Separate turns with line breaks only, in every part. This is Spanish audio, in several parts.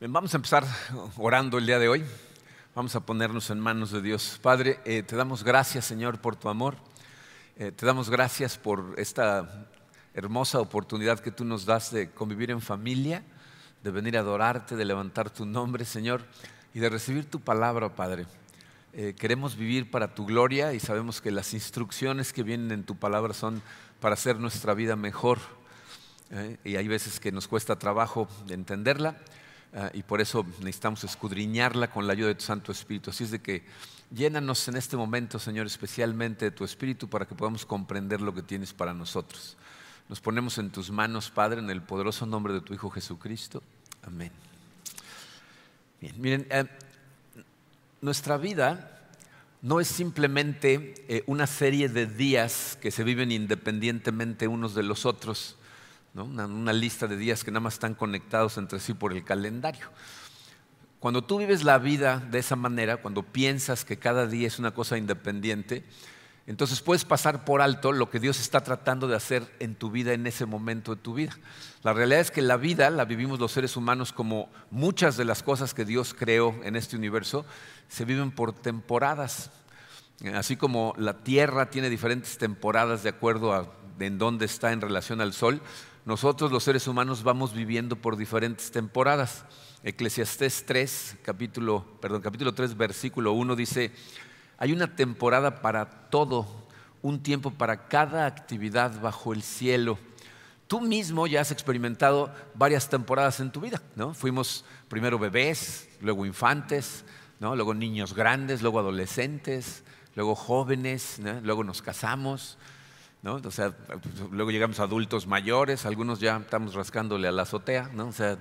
Bien, vamos a empezar orando el día de hoy. Vamos a ponernos en manos de Dios. Padre, eh, te damos gracias, Señor, por tu amor. Eh, te damos gracias por esta hermosa oportunidad que tú nos das de convivir en familia, de venir a adorarte, de levantar tu nombre, Señor, y de recibir tu palabra, Padre. Eh, queremos vivir para tu gloria y sabemos que las instrucciones que vienen en tu palabra son para hacer nuestra vida mejor. y hay veces que nos cuesta trabajo entenderla Ah, y por eso necesitamos escudriñarla con la ayuda de tu Santo Espíritu. Así es de que llénanos en este momento, Señor, especialmente de tu Espíritu para que podamos comprender lo que tienes para nosotros. Nos ponemos en tus manos, Padre, en el poderoso nombre de tu Hijo Jesucristo. Amén. Bien, miren, eh, nuestra vida no es simplemente eh, una serie de días que se viven independientemente unos de los otros una, lista de días que nada más están conectados entre sí por el calendario. Cuando tú vives la vida de esa manera, cuando piensas que cada día es una cosa independiente, entonces puedes pasar por alto lo que Dios está tratando de hacer en tu vida en ese momento de tu vida. La realidad es que la vida la vivimos los seres humanos como muchas de las cosas que Dios creó en este universo, se viven por temporadas. Así como la Tierra tiene diferentes temporadas de acuerdo a en dónde está en relación al Sol, nosotros los seres humanos vamos viviendo por diferentes temporadas. Eclesiastés 3, capítulo, perdón, capítulo 3, versículo 1 dice, hay una temporada para todo, un tiempo para cada actividad bajo el cielo. Tú mismo ya has experimentado varias temporadas en tu vida, ¿no? Fuimos primero bebés, luego infantes, luego niños grandes, luego adolescentes, luego jóvenes, luego nos casamos, o sea, luego llegamos a adultos mayores, algunos ya estamos rascándole a la azotea, ¿no? O sea,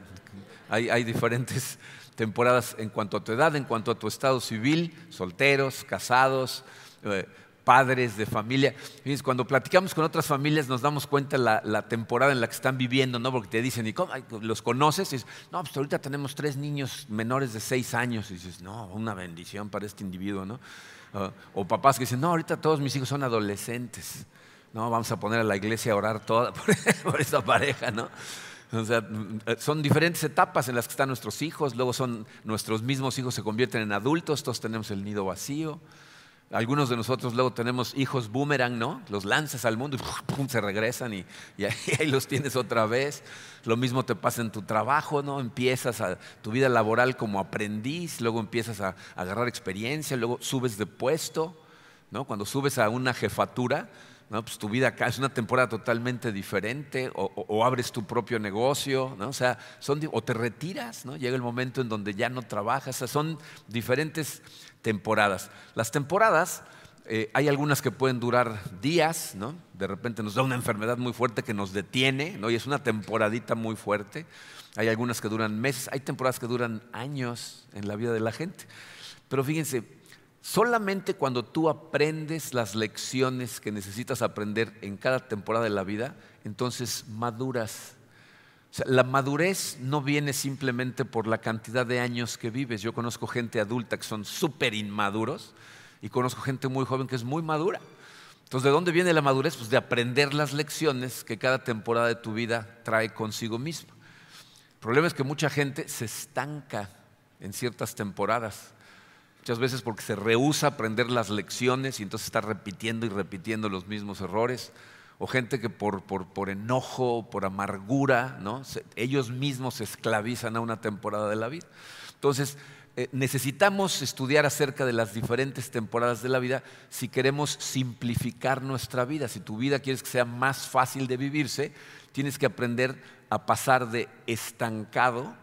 hay, diferentes temporadas en cuanto a tu edad, en cuanto a tu estado civil, solteros, casados, eh, padres de familia. cuando platicamos con otras familias nos damos cuenta la, la temporada en la que están viviendo, ¿no? Porque te dicen, ¿y cómo? ¿Los conoces? Y dices, no, pues ahorita tenemos tres niños menores de seis años. Y dices, no, una bendición para este individuo, ¿no? Ah, o papás que dicen, no, ahorita todos mis hijos son adolescentes. No, vamos a poner a la iglesia a orar toda por, esta pareja, ¿no? O sea, son diferentes etapas en las que están nuestros hijos, luego son nuestros mismos hijos se convierten en adultos, todos tenemos el nido vacío. Algunos de nosotros luego tenemos hijos boomerang, ¿no? Los lanzas al mundo y se regresan y, ahí, los tienes otra vez. Lo mismo te pasa en tu trabajo, ¿no? Empiezas a, tu vida laboral como aprendiz, luego empiezas a, a agarrar experiencia, luego subes de puesto, ¿no? Cuando subes a una jefatura, Pues tu vida acá es una temporada totalmente diferente, o, abres tu propio negocio, o, sea, o te retiras, llega el momento en donde ya no trabajas, son diferentes temporadas. Las temporadas, eh, hay algunas que pueden durar días, ¿no? de repente nos da una enfermedad muy fuerte que nos detiene, y es una temporadita muy fuerte. Hay algunas que duran meses, hay temporadas que duran años en la vida de la gente. Pero fíjense, Solamente cuando tú aprendes las lecciones que necesitas aprender en cada temporada de la vida, entonces maduras. la madurez no viene simplemente por la cantidad de años que vives. Yo conozco gente adulta que son súper inmaduros y conozco gente muy joven que es muy madura. Entonces, ¿de dónde viene la madurez? Pues de aprender las lecciones que cada temporada de tu vida trae consigo misma. El problema es que mucha gente se estanca en ciertas temporadas muchas veces porque se rehúsa aprender las lecciones y entonces está repitiendo y repitiendo los mismos errores, o gente que por, por, enojo, por amargura, ¿no? ellos mismos se esclavizan a una temporada de la vida. Entonces, eh, necesitamos estudiar acerca de las diferentes temporadas de la vida si queremos simplificar nuestra vida. Si tu vida quieres que sea más fácil de vivirse, tienes que aprender a pasar de estancado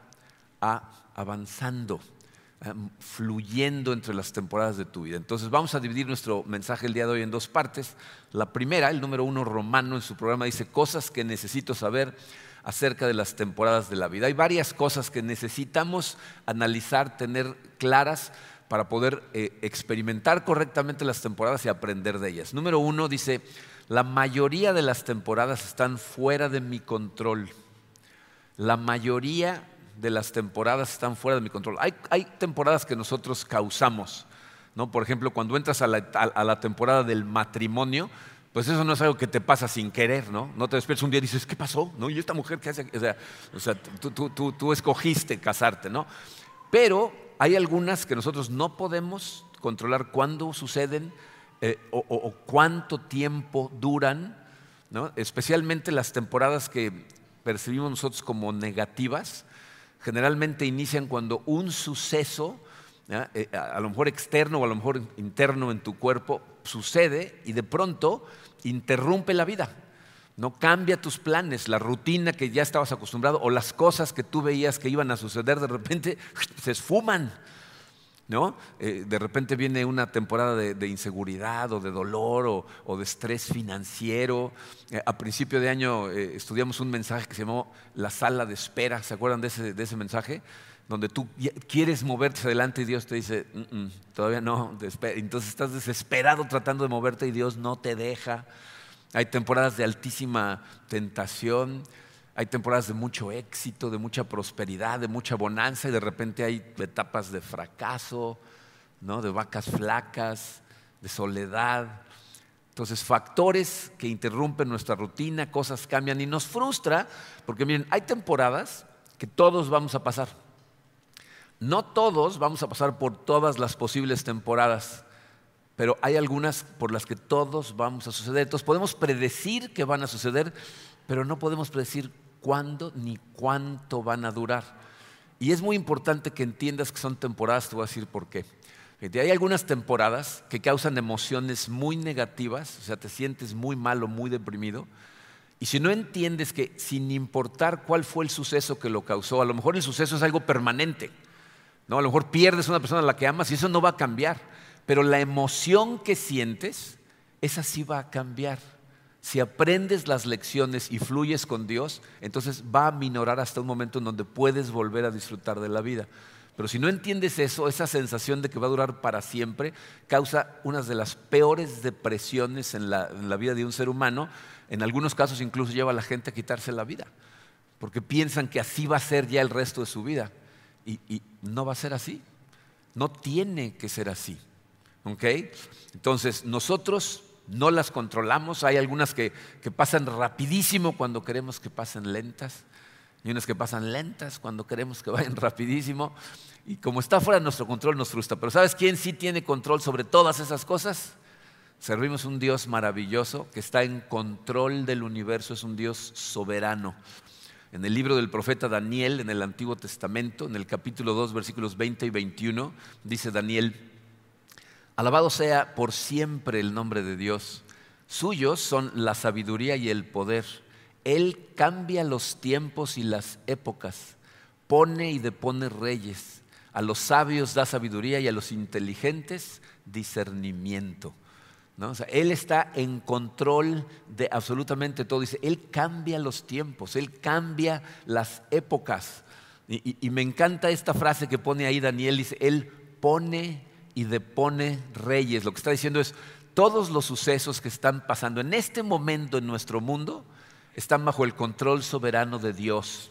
a avanzando. Eh, fluyendo entre las temporadas de tu vida. Entonces vamos a dividir nuestro mensaje el día de hoy en dos partes. La primera, el número uno romano en su programa dice cosas que necesito saber acerca de las temporadas de la vida. Hay varias cosas que necesitamos analizar, tener claras para poder eh, experimentar correctamente las temporadas y aprender de ellas. Número uno dice, la mayoría de las temporadas están fuera de mi control. La mayoría de las temporadas están fuera de mi control. Hay, temporadas que nosotros causamos. ¿no? Por ejemplo, cuando entras a la, temporada del matrimonio, pues eso no es algo que te pasa sin querer, ¿no? No te despiertas un día y dices, ¿qué pasó? ¿No? ¿Y esta mujer qué hace? O sea, o tú, escogiste casarte, ¿no? Pero hay algunas que nosotros no podemos controlar cuándo suceden eh, o, cuánto tiempo duran, ¿no? especialmente las temporadas que percibimos nosotros como negativas, generalmente inician cuando un suceso, eh, a lo mejor externo o a lo mejor interno en tu cuerpo, sucede y de pronto interrumpe la vida. No cambia tus planes, la rutina que ya estabas acostumbrado o las cosas que tú veías que iban a suceder de repente se esfuman. ¿No? Eh, de repente viene una temporada de, inseguridad o de dolor o, de estrés financiero. Eh, a principio de año eh, estudiamos un mensaje que se llamó La sala de espera. ¿Se acuerdan de ese, de ese mensaje? Donde tú quieres moverte adelante y Dios te dice, mm, mm, todavía no, entonces estás desesperado tratando de moverte y Dios no te deja. Hay temporadas de altísima tentación. Hay temporadas de mucho éxito, de mucha prosperidad, de mucha bonanza y de repente hay etapas de fracaso, ¿no? de vacas flacas, de soledad. Entonces, factores que interrumpen nuestra rutina, cosas cambian y nos frustra, porque miren, hay temporadas que todos vamos a pasar. No todos vamos a pasar por todas las posibles temporadas, pero hay algunas por las que todos vamos a suceder. Entonces podemos predecir que van a suceder, pero no podemos predecir cuándo ni cuánto van a durar. Y es muy importante que entiendas que son temporadas, te voy a decir por qué. Hay algunas temporadas que causan emociones muy negativas, o sea, te sientes muy mal o muy deprimido. Y si no entiendes que sin importar cuál fue el suceso que lo causó, a lo mejor el suceso es algo permanente, ¿no? a lo mejor pierdes a una persona a la que amas y eso no va a cambiar, pero la emoción que sientes, esa sí va a cambiar si aprendes las lecciones y fluyes con Dios, entonces va a minorar hasta un momento en donde puedes volver a disfrutar de la vida. Pero si no entiendes eso, esa sensación de que va a durar para siempre, causa una de las peores depresiones en la, vida de un ser humano. En algunos casos incluso lleva a la gente a quitarse la vida, porque piensan que así va a ser ya el resto de su vida. Y, no va a ser así. No tiene que ser así. ¿Ok? Entonces, nosotros no las controlamos. Hay algunas que, pasan rapidísimo cuando queremos que pasen lentas y unas que pasan lentas cuando queremos que vayan rapidísimo. Y como está fuera de nuestro control nos frustra. Pero ¿sabes quién sí tiene control sobre todas esas cosas? Servimos un Dios maravilloso que está en control del universo, es un Dios soberano. En el libro del profeta Daniel, en el Antiguo Testamento, en el capítulo 2, versículos 20 y 21, dice Daniel, Alabado sea por siempre el nombre de Dios. Suyos son la sabiduría y el poder. Él cambia los tiempos y las épocas, pone y depone reyes. A los sabios da sabiduría y a los inteligentes discernimiento. él está en control de absolutamente todo. Dice, Él cambia los tiempos, Él cambia las épocas. Y, y me encanta esta frase que pone ahí Daniel, dice, Él pone y depone reyes. Lo que está diciendo es, todos los sucesos que están pasando en este momento en nuestro mundo están bajo el control soberano de Dios.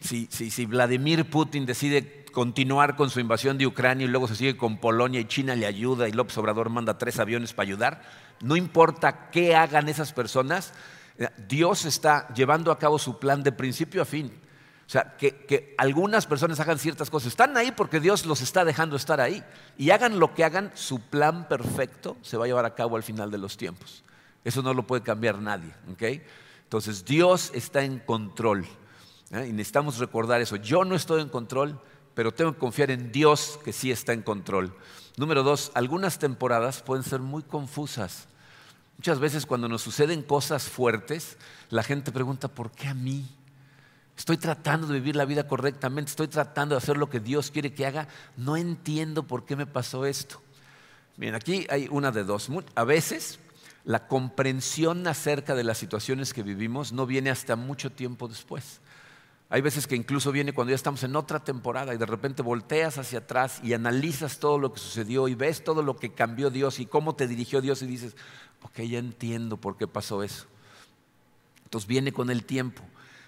Si, si, Vladimir Putin decide continuar con su invasión de Ucrania y luego se sigue con Polonia y China le ayuda y López Obrador manda tres aviones para ayudar, no importa qué hagan esas personas, eh, Dios está llevando a cabo su plan de principio a fin. O sea, que, algunas personas hagan ciertas cosas. Están ahí porque Dios los está dejando estar ahí. Y hagan lo que hagan, su plan perfecto se va a llevar a cabo al final de los tiempos. Eso no lo puede cambiar nadie. Entonces, Dios está en control. ¿eh? Y necesitamos recordar eso. Yo no estoy en control, pero tengo que confiar en Dios que sí está en control. Número dos, algunas temporadas pueden ser muy confusas. Muchas veces cuando nos suceden cosas fuertes, la gente pregunta, ¿por qué a mí? Estoy tratando de vivir la vida correctamente, estoy tratando de hacer lo que Dios quiere que haga. No entiendo por qué me pasó esto. Bien, aquí hay una de dos. A veces la comprensión acerca de las situaciones que vivimos no viene hasta mucho tiempo después. Hay veces que incluso viene cuando ya estamos en otra temporada y de repente volteas hacia atrás y analizas todo lo que sucedió y ves todo lo que cambió Dios y cómo te dirigió Dios y dices, ok, ya entiendo por qué pasó eso. Entonces viene con el tiempo.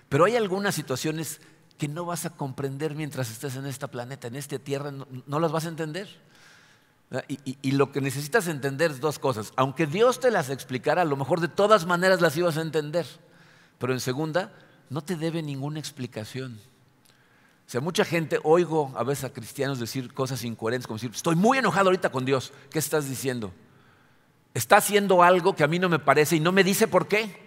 Pero hay algunas situaciones que no vas a comprender mientras estés en este planeta, en esta tierra, no, las vas a entender. Y, lo que necesitas entender es dos cosas. Aunque Dios te las explicara, a lo mejor de todas maneras las ibas a entender. Pero en segunda, no te debe ninguna explicación. O sea, mucha gente, oigo a veces a cristianos decir cosas incoherentes, como decir, estoy muy enojado ahorita con Dios. ¿Qué estás diciendo? Está haciendo algo que a mí no me parece y no me dice por qué.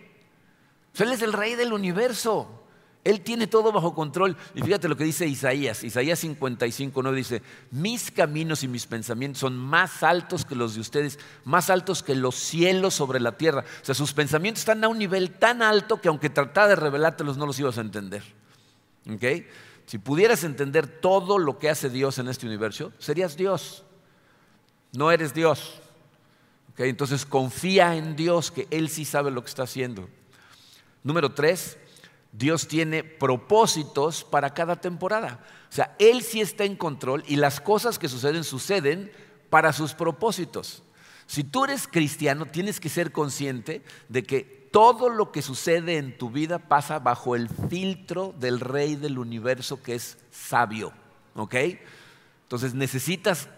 Él es el rey del universo. Él tiene todo bajo control. Y fíjate lo que dice Isaías. Isaías 55, no dice, mis caminos y mis pensamientos son más altos que los de ustedes, más altos que los cielos sobre la tierra. O sea, sus pensamientos están a un nivel tan alto que aunque tratara de revelártelos no los ibas a entender. Si pudieras entender todo lo que hace Dios en este universo, serías Dios. No eres Dios. Entonces confía en Dios que Él sí sabe lo que está haciendo. Número tres, Dios tiene propósitos para cada temporada. O sea, Él sí está en control y las cosas que suceden suceden para sus propósitos. Si tú eres cristiano, tienes que ser consciente de que todo lo que sucede en tu vida pasa bajo el filtro del rey del universo que es sabio. ¿Ok? Entonces necesitas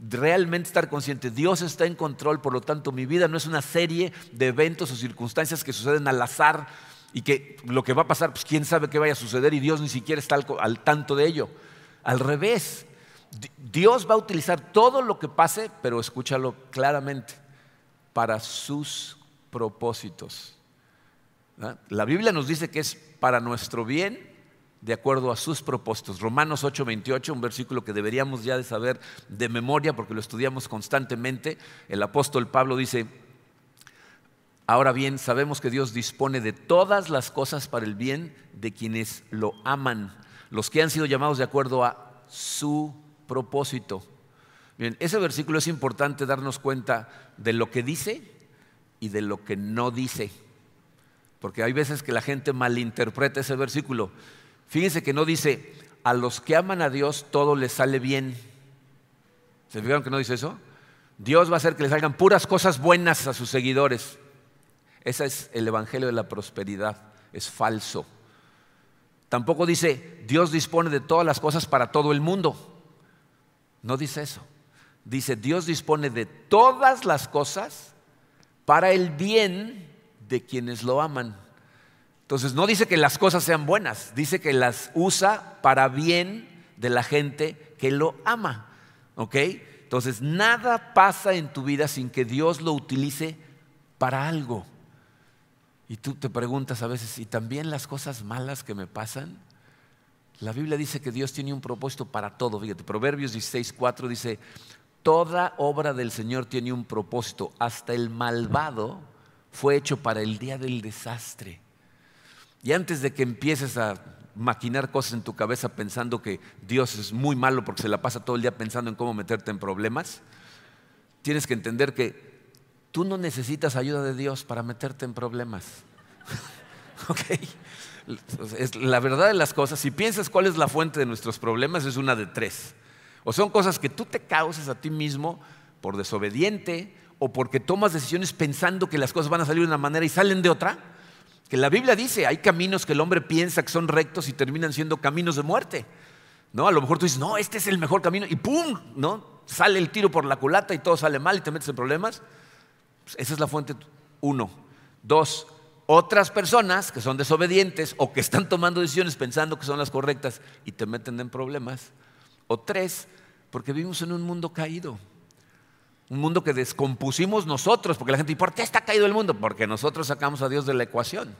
realmente estar consciente, Dios está en control, por lo tanto mi vida no es una serie de eventos o circunstancias que suceden al azar y que lo que va a pasar, pues quién sabe qué vaya a suceder y Dios ni siquiera está al, tanto de ello. Al revés, Dios va a utilizar todo lo que pase, pero escúchalo claramente, para sus propósitos. La Biblia nos dice que es para nuestro bien de acuerdo a sus propósitos. Romanos 8:28, un versículo que deberíamos ya de saber de memoria porque lo estudiamos constantemente. El apóstol Pablo dice, Ahora bien, sabemos que Dios dispone de todas las cosas para el bien de quienes lo aman, los que han sido llamados de acuerdo a su propósito. Bien, ese versículo es importante darnos cuenta de lo que dice y de lo que no dice. Porque hay veces que la gente malinterpreta ese versículo. Fíjense que no dice, a los que aman a Dios todo les sale bien. ¿Se fijaron que no dice eso? Dios va a hacer que les salgan puras cosas buenas a sus seguidores. Ese es el Evangelio de la prosperidad, es falso. Tampoco dice, Dios dispone de todas las cosas para todo el mundo. No dice eso. Dice, Dios dispone de todas las cosas para el bien de quienes lo aman. Entonces, no dice que las cosas sean buenas, dice que las usa para bien de la gente que lo ama. ¿Ok? Entonces, nada pasa en tu vida sin que Dios lo utilice para algo. Y tú te preguntas a veces, ¿y también las cosas malas que me pasan? La Biblia dice que Dios tiene un propósito para todo. Fíjate, Proverbios 16, 4 dice, toda obra del Señor tiene un propósito, hasta el malvado fue hecho para el día del desastre. Y antes de que empieces a maquinar cosas en tu cabeza pensando que Dios es muy malo porque se la pasa todo el día pensando en cómo meterte en problemas, tienes que entender que Tú no necesitas ayuda de Dios para meterte en problemas. ¿Ok? Es la verdad de las cosas, si piensas cuál es la fuente de nuestros problemas, es una de tres. O son cosas que tú te causas a ti mismo por desobediente o porque tomas decisiones pensando que las cosas van a salir de una manera y salen de otra. Que la Biblia dice, hay caminos que el hombre piensa que son rectos y terminan siendo caminos de muerte. ¿No? A lo mejor tú dices, no, este es el mejor camino y ¡pum! ¿no? Sale el tiro por la culata y todo sale mal y te metes en problemas. Esa es la fuente uno. Dos, otras personas que son desobedientes o que están tomando decisiones pensando que son las correctas y te meten en problemas. O tres, porque vivimos en un mundo caído. Un mundo que descompusimos nosotros, porque la gente, ¿y por qué está caído el mundo? Porque nosotros sacamos a Dios de la ecuación.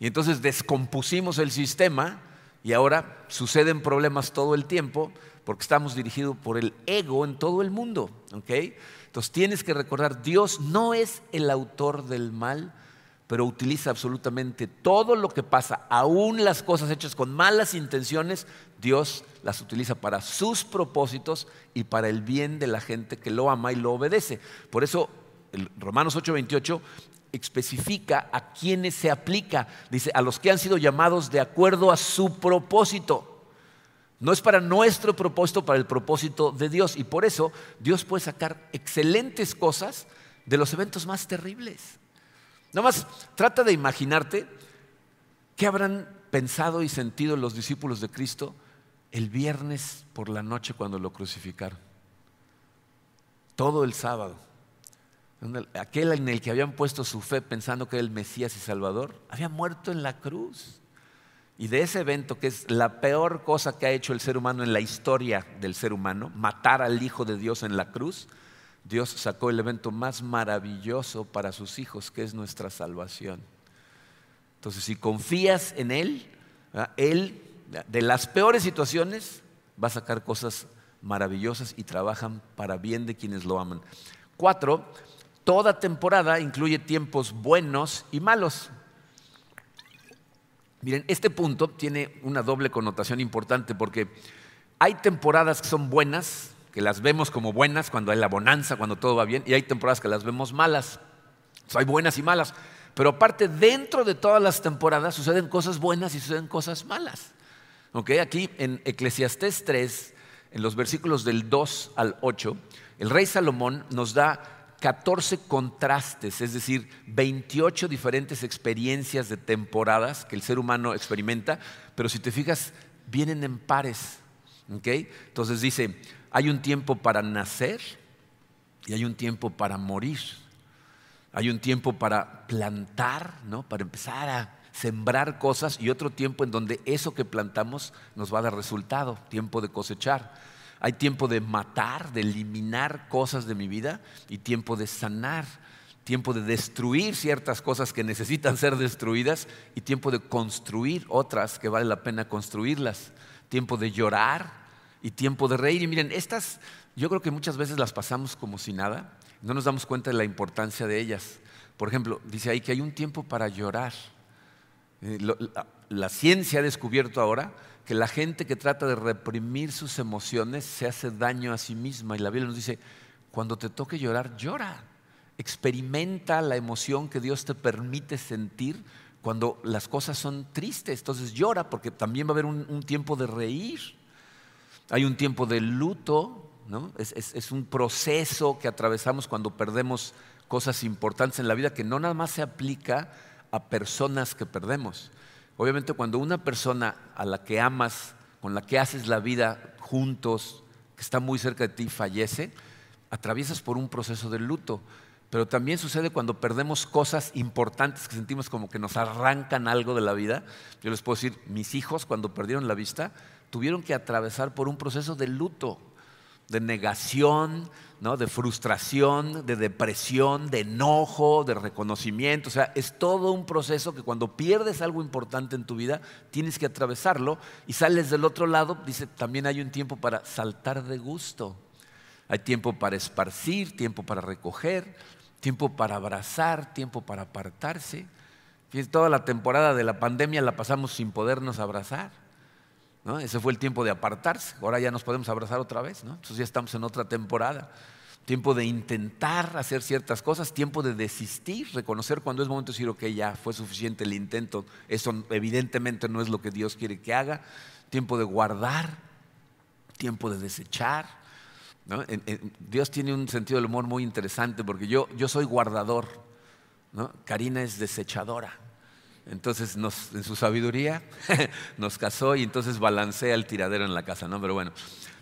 Y entonces descompusimos el sistema y ahora suceden problemas todo el tiempo porque estamos dirigidos por el ego en todo el mundo. ¿okay? Entonces tienes que recordar, Dios no es el autor del mal, pero utiliza absolutamente todo lo que pasa, aún las cosas hechas con malas intenciones, Dios las utiliza para sus propósitos y para el bien de la gente que lo ama y lo obedece. Por eso el Romanos 8:28 especifica a quienes se aplica. Dice, a los que han sido llamados de acuerdo a su propósito. No es para nuestro propósito, para el propósito de Dios. Y por eso Dios puede sacar excelentes cosas de los eventos más terribles. Nada más trata de imaginarte qué habrán pensado y sentido los discípulos de Cristo el viernes por la noche cuando lo crucificaron. todo el sábado. Aquel en el que habían puesto su fe pensando que era el Mesías y Salvador, había muerto en la cruz. Y de ese evento, que es la peor cosa que ha hecho el ser humano en la historia del ser humano, matar al Hijo de Dios en la cruz, Dios sacó el evento más maravilloso para sus hijos, que es nuestra salvación. Entonces, si confías en Él, Él de las peores situaciones va a sacar cosas maravillosas y trabajan para bien de quienes lo aman. Cuatro, toda temporada incluye tiempos buenos y malos. Miren, este punto tiene una doble connotación importante porque hay temporadas que son buenas, que las vemos como buenas cuando hay la bonanza, cuando todo va bien, y hay temporadas que las vemos malas. hay buenas y malas. Pero aparte, dentro de todas las temporadas suceden cosas buenas y suceden cosas malas. Aquí en Eclesiastés 3, en los versículos del 2 al 8, el rey Salomón nos da 14 contrastes, es decir, 28 diferentes experiencias de temporadas que el ser humano experimenta, pero si te fijas, vienen en pares. Entonces dice, hay un tiempo para nacer y hay un tiempo para morir. Hay un tiempo para plantar, ¿no? para empezar a sembrar cosas y otro tiempo en donde eso que plantamos nos va a dar resultado, tiempo de cosechar. Hay tiempo de matar, de eliminar cosas de mi vida y tiempo de sanar, tiempo de destruir ciertas cosas que necesitan ser destruidas y tiempo de construir otras que vale la pena construirlas, tiempo de llorar y tiempo de reír. Y miren, estas yo creo que muchas veces las pasamos como si nada, no nos damos cuenta de la importancia de ellas. Por ejemplo, dice ahí que hay un tiempo para llorar. Eh, la ciencia ha descubierto ahora que la gente que trata de reprimir sus emociones se hace daño a sí misma. Y la Biblia nos dice, cuando te toque llorar, llora. Experimenta la emoción que Dios te permite sentir cuando las cosas son tristes. Entonces llora porque también va a haber un, tiempo de reír. Hay un tiempo de luto, ¿no? es un proceso que atravesamos cuando perdemos cosas importantes en la vida que no nada más se aplica a personas que perdemos. Obviamente cuando una persona a la que amas, con la que haces la vida juntos, que está muy cerca de ti, fallece, atraviesas por un proceso de luto. Pero también sucede cuando perdemos cosas importantes que sentimos como que nos arrancan algo de la vida. Yo les puedo decir, mis hijos cuando perdieron la vista tuvieron que atravesar por un proceso de luto de negación, ¿no? de frustración, de depresión, de enojo, de reconocimiento. O sea, es todo un proceso que cuando pierdes algo importante en tu vida, tienes que atravesarlo y sales del otro lado, dice, también hay un tiempo para saltar de gusto. Hay tiempo para esparcir, tiempo para recoger, tiempo para abrazar, tiempo para apartarse. Fíjense, toda la temporada de la pandemia la pasamos sin podernos abrazar. Ese fue el tiempo de apartarse. Ahora ya nos podemos abrazar otra vez. ¿no? Entonces ya estamos en otra temporada. Tiempo de intentar hacer ciertas cosas, tiempo de desistir, reconocer cuando es momento de decir, ok, ya fue suficiente el intento. Eso evidentemente no es lo que Dios quiere que haga. Tiempo de guardar, tiempo de desechar. Dios tiene un sentido del humor muy interesante porque yo, yo soy guardador. ¿no? Karina es desechadora. Entonces, en su sabiduría, nos casó y entonces balancea el tiradero en la casa, ¿no? Pero bueno,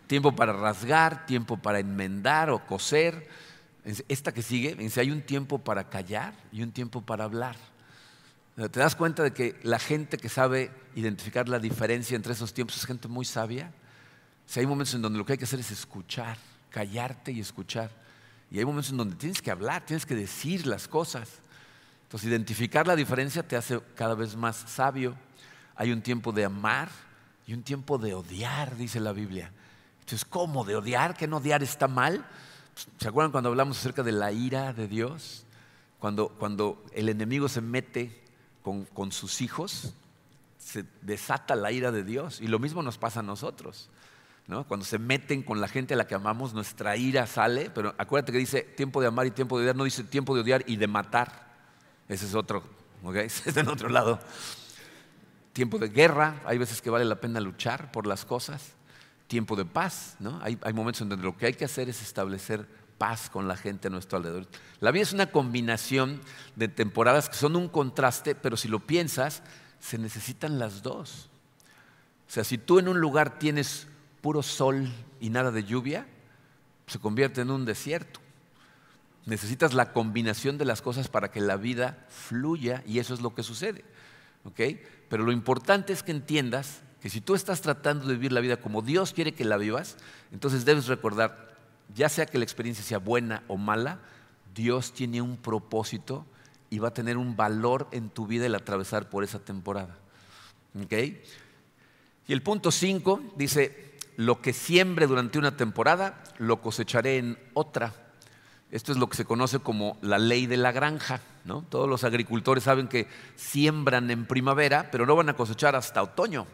tiempo para rasgar, tiempo para enmendar o coser. Esta que sigue, dice, hay un tiempo para callar y un tiempo para hablar. ¿Te das cuenta de que la gente que sabe identificar la diferencia entre esos tiempos es gente muy sabia? Si hay momentos en donde lo que hay que hacer es escuchar, callarte y escuchar. Y hay momentos en donde tienes que hablar, tienes que decir las cosas. Entonces, identificar la diferencia te hace cada vez más sabio. Hay un tiempo de amar y un tiempo de odiar, dice la Biblia. Entonces, ¿cómo de odiar? ¿Que no odiar está mal? ¿Se acuerdan cuando hablamos acerca de la ira de Dios? Cuando, cuando el enemigo se mete con, con sus hijos, se desata la ira de Dios. Y lo mismo nos pasa a nosotros. ¿no? Cuando se meten con la gente a la que amamos, nuestra ira sale. Pero acuérdate que dice tiempo de amar y tiempo de odiar, no dice tiempo de odiar y de matar. Ese es otro, ¿ok? Es en otro lado. Tiempo de guerra, hay veces que vale la pena luchar por las cosas. Tiempo de paz, ¿no? Hay, hay momentos en donde lo que hay que hacer es establecer paz con la gente a nuestro alrededor. La vida es una combinación de temporadas que son un contraste, pero si lo piensas, se necesitan las dos. O sea, si tú en un lugar tienes puro sol y nada de lluvia, se convierte en un desierto. Necesitas la combinación de las cosas para que la vida fluya y eso es lo que sucede. Pero lo importante es que entiendas que si tú estás tratando de vivir la vida como Dios quiere que la vivas, entonces debes recordar, ya sea que la experiencia sea buena o mala, Dios tiene un propósito y va a tener un valor en tu vida el atravesar por esa temporada. Y el punto 5 dice, lo que siembre durante una temporada, lo cosecharé en otra. Esto es lo que se conoce como la ley de la granja. ¿no? Todos los agricultores saben que siembran en primavera, pero no van a cosechar hasta otoño.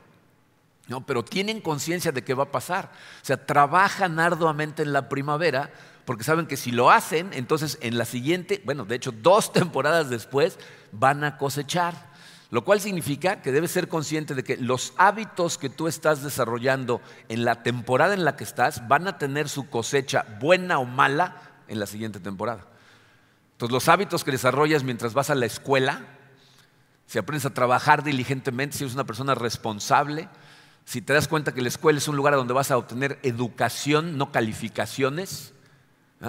¿no? Pero tienen conciencia de qué va a pasar. O sea, trabajan arduamente en la primavera porque saben que si lo hacen, entonces en la siguiente, bueno, de hecho dos temporadas después, van a cosechar. Lo cual significa que debes ser consciente de que los hábitos que tú estás desarrollando en la temporada en la que estás van a tener su cosecha buena o mala en la siguiente temporada. Entonces los hábitos que desarrollas mientras vas a la escuela, si aprendes a trabajar diligentemente, si eres una persona responsable, si te das cuenta que la escuela es un lugar donde vas a obtener educación, no calificaciones,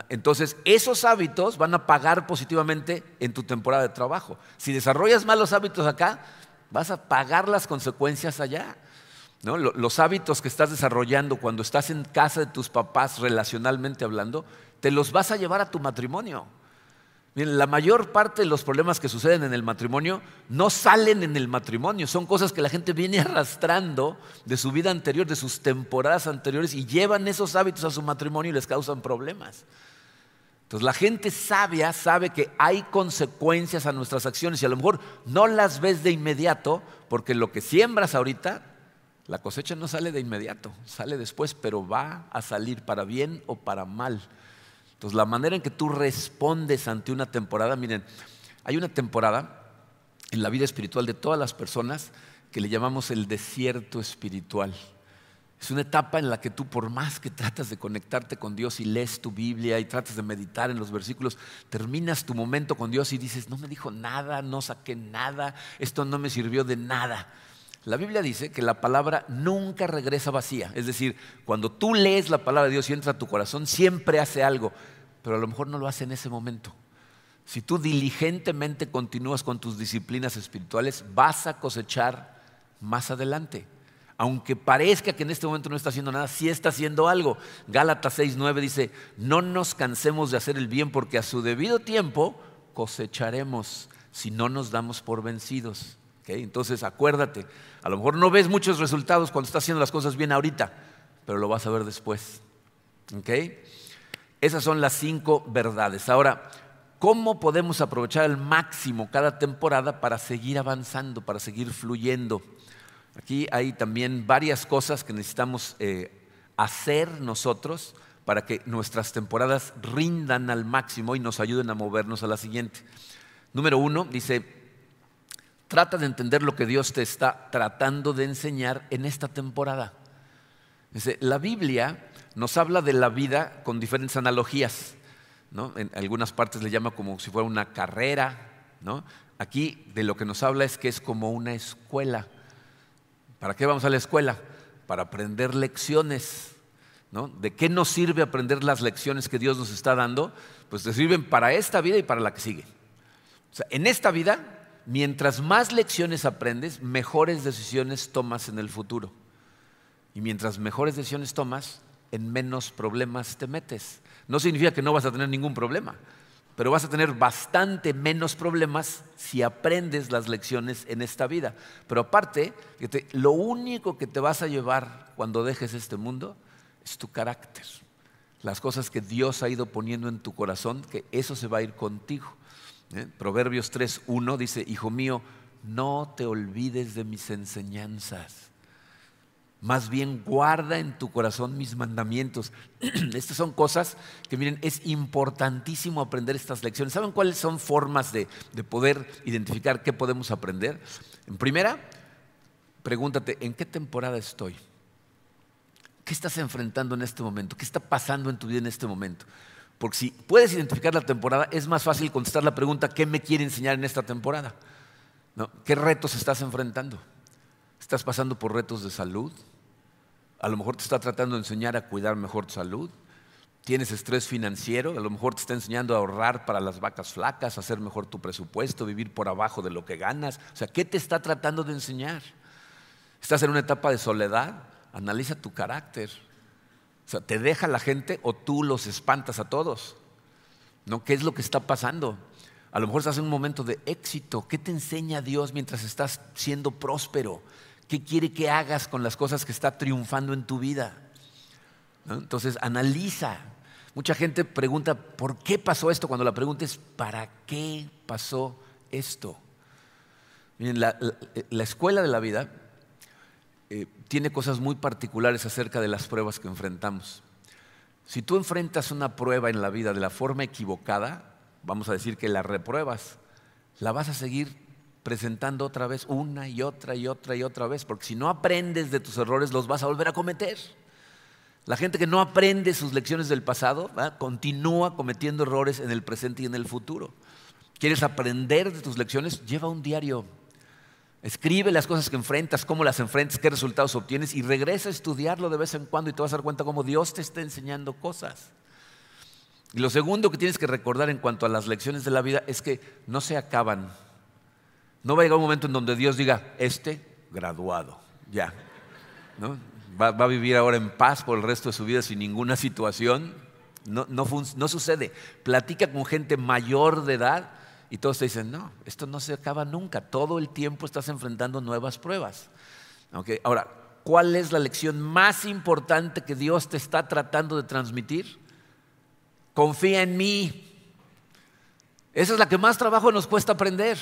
entonces, esos hábitos van a pagar positivamente en tu temporada de trabajo. Si desarrollas malos hábitos acá, vas a pagar las consecuencias allá. Los hábitos que estás desarrollando cuando estás en casa de tus papás, relacionalmente hablando, te los vas a llevar a tu matrimonio. la mayor parte de los problemas que suceden en el matrimonio no salen en el matrimonio, son cosas que la gente viene arrastrando de su vida anterior, de sus temporadas anteriores y llevan esos hábitos a su matrimonio y les causan problemas. Entonces la gente sabia sabe que hay consecuencias a nuestras acciones y a lo mejor no las ves de inmediato porque lo que siembras ahorita, la cosecha no sale de inmediato, sale después, pero va a salir para bien o para mal. Entonces la manera en que tú respondes ante una temporada, miren, hay una temporada en la vida espiritual de todas las personas que le llamamos el desierto espiritual. Es una etapa en la que tú, por más que tratas de conectarte con Dios y lees tu Biblia y tratas de meditar en los versículos, terminas tu momento con Dios y dices, no me dijo nada, no saqué nada, esto no me sirvió de nada. La Biblia dice que la palabra nunca regresa vacía. Es decir, cuando tú lees la palabra de Dios y entra a tu corazón, siempre hace algo, pero a lo mejor no lo hace en ese momento. Si tú diligentemente continúas con tus disciplinas espirituales, vas a cosechar más adelante aunque parezca que en este momento no está haciendo nada, sí está haciendo algo. Gálatas 6:9 dice, no nos cansemos de hacer el bien porque a su debido tiempo cosecharemos si no nos damos por vencidos. Entonces acuérdate, a lo mejor no ves muchos resultados cuando estás haciendo las cosas bien ahorita, pero lo vas a ver después. Esas son las cinco verdades. Ahora, ¿cómo podemos aprovechar al máximo cada temporada para seguir avanzando, para seguir fluyendo? Aquí hay también varias cosas que necesitamos eh, hacer nosotros para que nuestras temporadas rindan al máximo y nos ayuden a movernos a la siguiente. Número uno, dice, trata de entender lo que Dios te está tratando de enseñar en esta temporada. Dice, la Biblia nos habla de la vida con diferentes analogías. En algunas partes le llama como si fuera una carrera. Aquí de lo que nos habla es que es como una escuela. ¿Para qué vamos a la escuela? Para aprender lecciones. ¿De qué nos sirve aprender las lecciones que Dios nos está dando? Pues te sirven para esta vida y para la que sigue. O sea, en esta vida, mientras más lecciones aprendes, mejores decisiones tomas en el futuro. Y mientras mejores decisiones tomas, en menos problemas te metes. No significa que no vas a tener ningún problema, pero vas a tener bastante menos problemas si aprendes las lecciones en esta vida. Pero aparte, lo único que te vas a llevar cuando dejes este mundo es tu carácter. Las cosas que Dios ha ido poniendo en tu corazón, que eso se va a ir contigo. ¿Eh? Proverbios 3.1 dice, Hijo mío, no te olvides de mis enseñanzas más bien guarda en tu corazón mis mandamientos. Estas son cosas que miren, es importantísimo aprender estas lecciones. ¿Saben cuáles son formas de, poder identificar qué podemos aprender? En primera, pregúntate, ¿en qué temporada estoy? ¿Qué estás enfrentando en este momento? ¿Qué está pasando en tu vida en este momento? Porque si puedes identificar la temporada, es más fácil contestar la pregunta, ¿qué me quiere enseñar en esta temporada? ¿Qué retos estás enfrentando? ¿Estás pasando por retos de salud? A lo mejor te está tratando de enseñar a cuidar mejor tu salud. tienes estrés financiero, a lo mejor te está enseñando a ahorrar para las vacas flacas, hacer mejor tu presupuesto, vivir por abajo de lo que ganas. O sea, ¿qué te está tratando de enseñar? ¿Estás en una etapa de soledad? Analiza tu carácter. O sea, ¿te deja la gente o tú los espantas a todos? ¿No? ¿Qué es lo que está pasando? A lo mejor estás en un momento de éxito. ¿Qué te enseña Dios mientras estás siendo próspero? ¿Qué quiere que hagas con las cosas que está triunfando en tu vida? Entonces, analiza. Mucha gente pregunta, ¿por qué pasó esto? Cuando la pregunta es, ¿para qué pasó esto? Miren, la, escuela de la vida eh, tiene cosas muy particulares acerca de las pruebas que enfrentamos. Si tú enfrentas una prueba en la vida de la forma equivocada, vamos a decir que la repruebas, la vas a seguir presentando otra vez una y otra y otra y otra vez, porque si no aprendes de tus errores los vas a volver a cometer. La gente que no aprende sus lecciones del pasado continúa cometiendo errores en el presente y en el futuro. ¿Quieres aprender de tus lecciones? Lleva un diario. Escribe las cosas que enfrentas, cómo las enfrentas, qué resultados obtienes y regresa a estudiarlo de vez en cuando y te vas a dar cuenta cómo Dios te está enseñando cosas. Y lo segundo que tienes que recordar en cuanto a las lecciones de la vida es que no se acaban. No va a llegar un momento en donde Dios diga, este graduado, ya. ¿no? va, a vivir ahora en paz por el resto de su vida sin ninguna situación. No, no, sucede. Platica con gente mayor de edad y todos te dicen, no, esto no se acaba nunca. Todo el tiempo estás enfrentando nuevas pruebas. Ahora, ¿cuál es la lección más importante que Dios te está tratando de transmitir? Confía en mí. Esa es la que más trabajo nos cuesta aprender.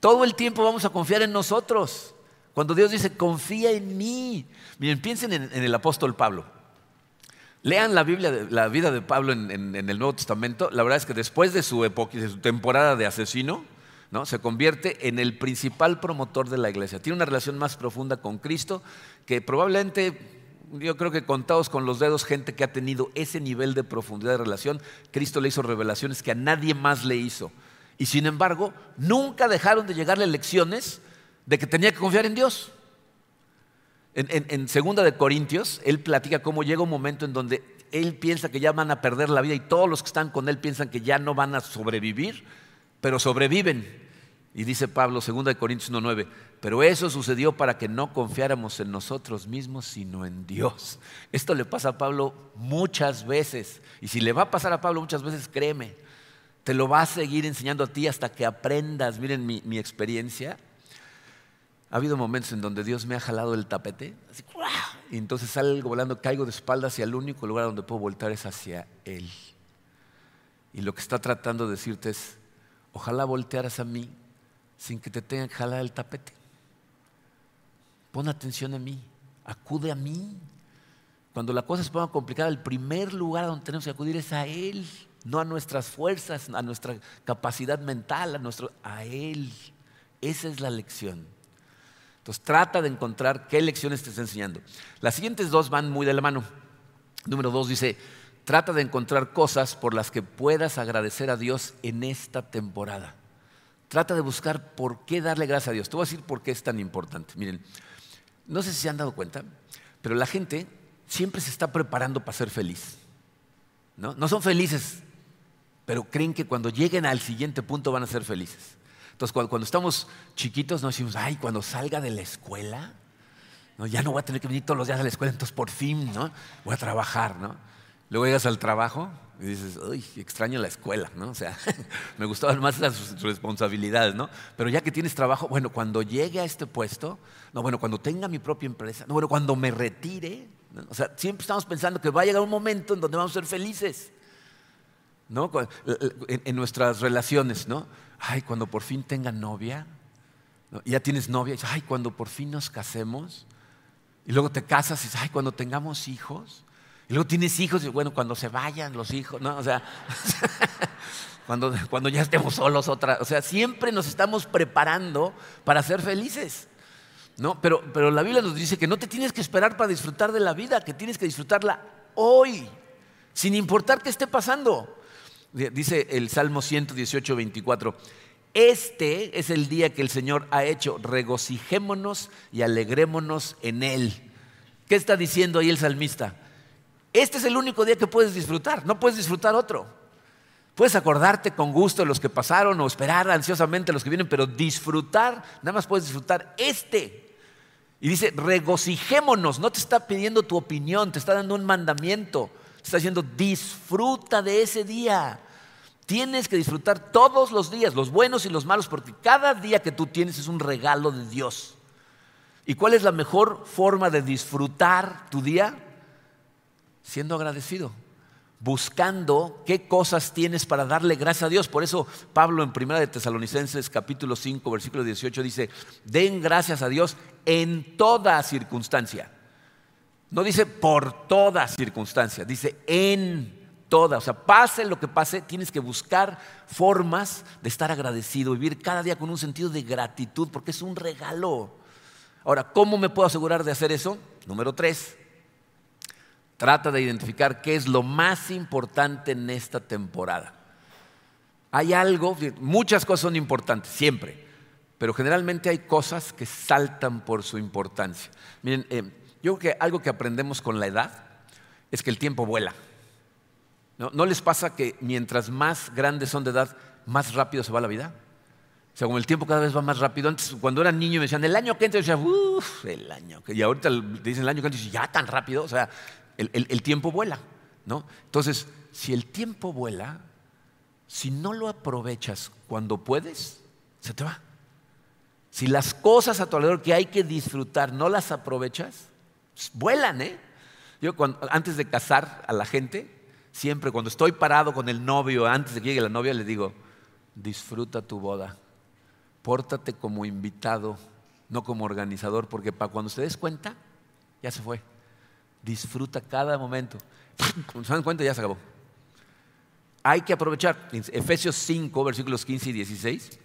Todo el tiempo vamos a confiar en nosotros. Cuando Dios dice, confía en mí. Miren, piensen en, el apóstol Pablo. Lean la Biblia, la vida de Pablo en, el Nuevo Testamento. La verdad es que después de su época, de su temporada de asesino, ¿no? se convierte en el principal promotor de la iglesia. Tiene una relación más profunda con Cristo que probablemente, yo creo que contados con los dedos, gente que ha tenido ese nivel de profundidad de relación, Cristo le hizo revelaciones que a nadie más le hizo. Y sin embargo, nunca dejaron de llegarle lecciones de que tenía que confiar en Dios. En, segunda de Corintios, él platica cómo llega un momento en donde él piensa que ya van a perder la vida y todos los que están con él piensan que ya no van a sobrevivir, pero sobreviven. Y dice Pablo, segunda de Corintios 1.9, pero eso sucedió para que no confiáramos en nosotros mismos, sino en Dios. Esto le pasa a Pablo muchas veces. Y si le va a pasar a Pablo muchas veces, créeme, te lo va a seguir enseñando a ti hasta que aprendas. Miren mi experiencia. Ha habido momentos en donde Dios me ha jalado el tapete, así, y entonces salgo volando, caigo de espalda hacia el único lugar donde puedo voltar es hacia Él. Y lo que está tratando de decirte es, ojalá voltearas a mí sin que te tenga que jalar el tapete. Pon atención a mí, acude a mí. Cuando la cosa se ponga complicada, el primer lugar donde tenemos que acudir es a Él, no a nuestras fuerzas, a nuestra capacidad mental, a, nuestro, a Él. Esa es la lección. Entonces trata de encontrar qué lecciones te está enseñando. Las siguientes dos van muy de la mano. Número dos dice, trata de encontrar cosas por las que puedas agradecer a Dios en esta temporada. Trata de buscar por qué darle gracias a Dios. Te voy a decir por qué es tan importante. Miren, no sé si se han dado cuenta, pero la gente siempre se está preparando para ser feliz. ¿no? no son felices, pero creen que cuando lleguen al siguiente punto van a ser felices. Entonces, cuando, estamos chiquitos, nos decimos, ay, cuando salga de la escuela, ¿no? ya no voy a tener que venir todos los días a la escuela, entonces por fin ¿no? voy a trabajar. ¿no? Luego llegas al trabajo y dices, uy, extraño la escuela, ¿no? O sea, me gustaban más las responsabilidades, ¿no? Pero ya que tienes trabajo, bueno, cuando llegue a este puesto, no, bueno, cuando tenga mi propia empresa, no, bueno, cuando me retire, o sea, siempre estamos pensando que va a llegar un momento en donde vamos a ser felices, ¿no? En, en nuestras relaciones, ¿no? ay, cuando por fin tenga novia, ya tienes novia, ay, cuando por fin nos casemos, y luego te casas y ay, cuando tengamos hijos, y luego tienes hijos, y bueno, cuando se vayan los hijos, ¿no? O sea, cuando, cuando ya estemos solos otra, o sea, siempre nos estamos preparando para ser felices. ¿no? Pero, pero la Biblia nos dice que no te tienes que esperar para disfrutar de la vida, que tienes que disfrutarla hoy, sin importar qué esté pasando. Dice el Salmo 118, 24. Este es el día que el Señor ha hecho. Regocijémonos y alegrémonos en Él. ¿Qué está diciendo ahí el salmista? Este es el único día que puedes disfrutar, no puedes disfrutar otro. Puedes acordarte con gusto de los que pasaron o esperar ansiosamente los que vienen, pero disfrutar, nada más puedes disfrutar este. Y dice, regocijémonos, no te está pidiendo tu opinión, te está dando un mandamiento, está diciendo, disfruta de ese día. Tienes que disfrutar todos los días, los buenos y los malos, porque cada día que tú tienes es un regalo de Dios. ¿Y cuál es la mejor forma de disfrutar tu día? Siendo agradecido, buscando qué cosas tienes para darle gracias a Dios. Por eso Pablo en 1 de Tesalonicenses capítulo 5 versículo 18 dice, den gracias a Dios en toda circunstancia. No dice por toda circunstancia, dice en toda. O sea, pase lo que pase, tienes que buscar formas de estar agradecido, vivir cada día con un sentido de gratitud, porque es un regalo. Ahora, ¿cómo me puedo asegurar de hacer eso? Número tres, trata de identificar qué es lo más importante en esta temporada. Hay algo, muchas cosas son importantes, siempre, pero generalmente hay cosas que saltan por su importancia. Miren, eh, yo creo que algo que aprendemos con la edad es que el tiempo vuela. ¿No, ¿No les pasa que mientras más grandes son de edad, más rápido se va la vida? O sea, como el tiempo cada vez va más rápido. Antes, cuando era niño, me decían, el año que entra, yo decía, uff, el año que Y ahorita dicen el año que entra, y ya tan rápido. O sea, el, el tiempo vuela, ¿no? Entonces, si el tiempo vuela, si no lo aprovechas cuando puedes, se te va. Si las cosas a tu alrededor que hay que disfrutar no las aprovechas, vuelan, ¿eh? Yo cuando, antes de casar a la gente, siempre cuando estoy parado con el novio, antes de que llegue la novia, le digo, disfruta tu boda pórtate como invitado, no como organizador, porque para cuando se des cuenta, ya se fue. Disfruta cada momento. Cuando se dan cuenta, ya se acabó. Hay que aprovechar. Efesios 5, versículos 15 y 16.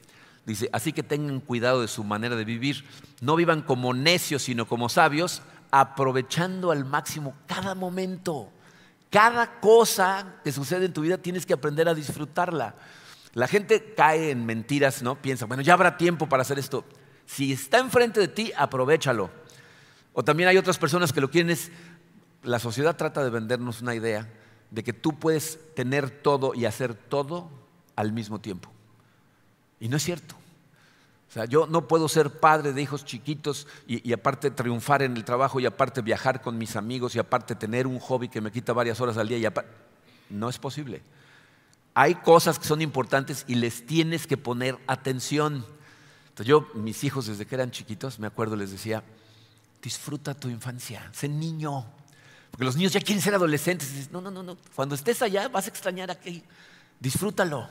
Dice, así que tengan cuidado de su manera de vivir. No vivan como necios, sino como sabios, aprovechando al máximo cada momento. Cada cosa que sucede en tu vida tienes que aprender a disfrutarla. La gente cae en mentiras, ¿no? Piensa, bueno, ya habrá tiempo para hacer esto. Si está enfrente de ti, aprovechalo. O también hay otras personas que lo quieren es, la sociedad trata de vendernos una idea de que tú puedes tener todo y hacer todo al mismo tiempo. Y no es cierto. O sea, yo no puedo ser padre de hijos chiquitos y, y, aparte triunfar en el trabajo y aparte viajar con mis amigos y aparte tener un hobby que me quita varias horas al día y aparte... No es posible. Hay cosas que son importantes y les tienes que poner atención. Entonces yo, mis hijos desde que eran chiquitos, me acuerdo, les decía, disfruta tu infancia, sé niño. Porque los niños ya quieren ser adolescentes. no, no, no, no. Cuando estés allá vas a extrañar aquí. Disfrútalo.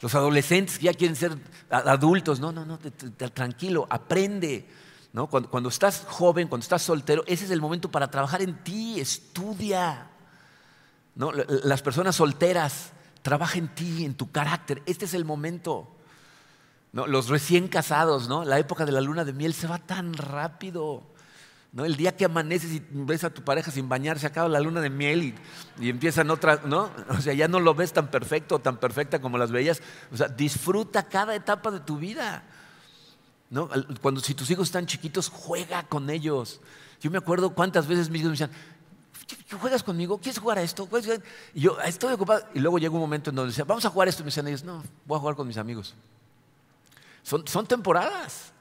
Los adolescentes ya quieren ser adultos. No, no, no, tranquilo, aprende. ¿no? Cuando, cuando estás joven, cuando estás soltero, ese es el momento para trabajar en ti, estudia. ¿no? Las personas solteras, Trabaja en ti, en tu carácter. Este es el momento. ¿No? Los recién casados, ¿no? La época de la luna de miel se va tan rápido. ¿No? El día que amaneces y ves a tu pareja sin bañar, se acaba la luna de miel y, empiezan otras, ¿no? O sea, ya no lo ves tan perfecto, tan perfecta como las veías. O sea, disfruta cada etapa de tu vida. ¿no? Cuando si tus hijos están chiquitos, juega con ellos. Yo me acuerdo cuántas veces mis hijos me decían, ¿juegas conmigo? ¿Quieres jugar a esto? Y yo, estoy ocupado. Y luego llega un momento en donde decía, vamos a jugar esto. Y me decían ellos, no, voy a jugar con mis amigos. Son, son temporadas.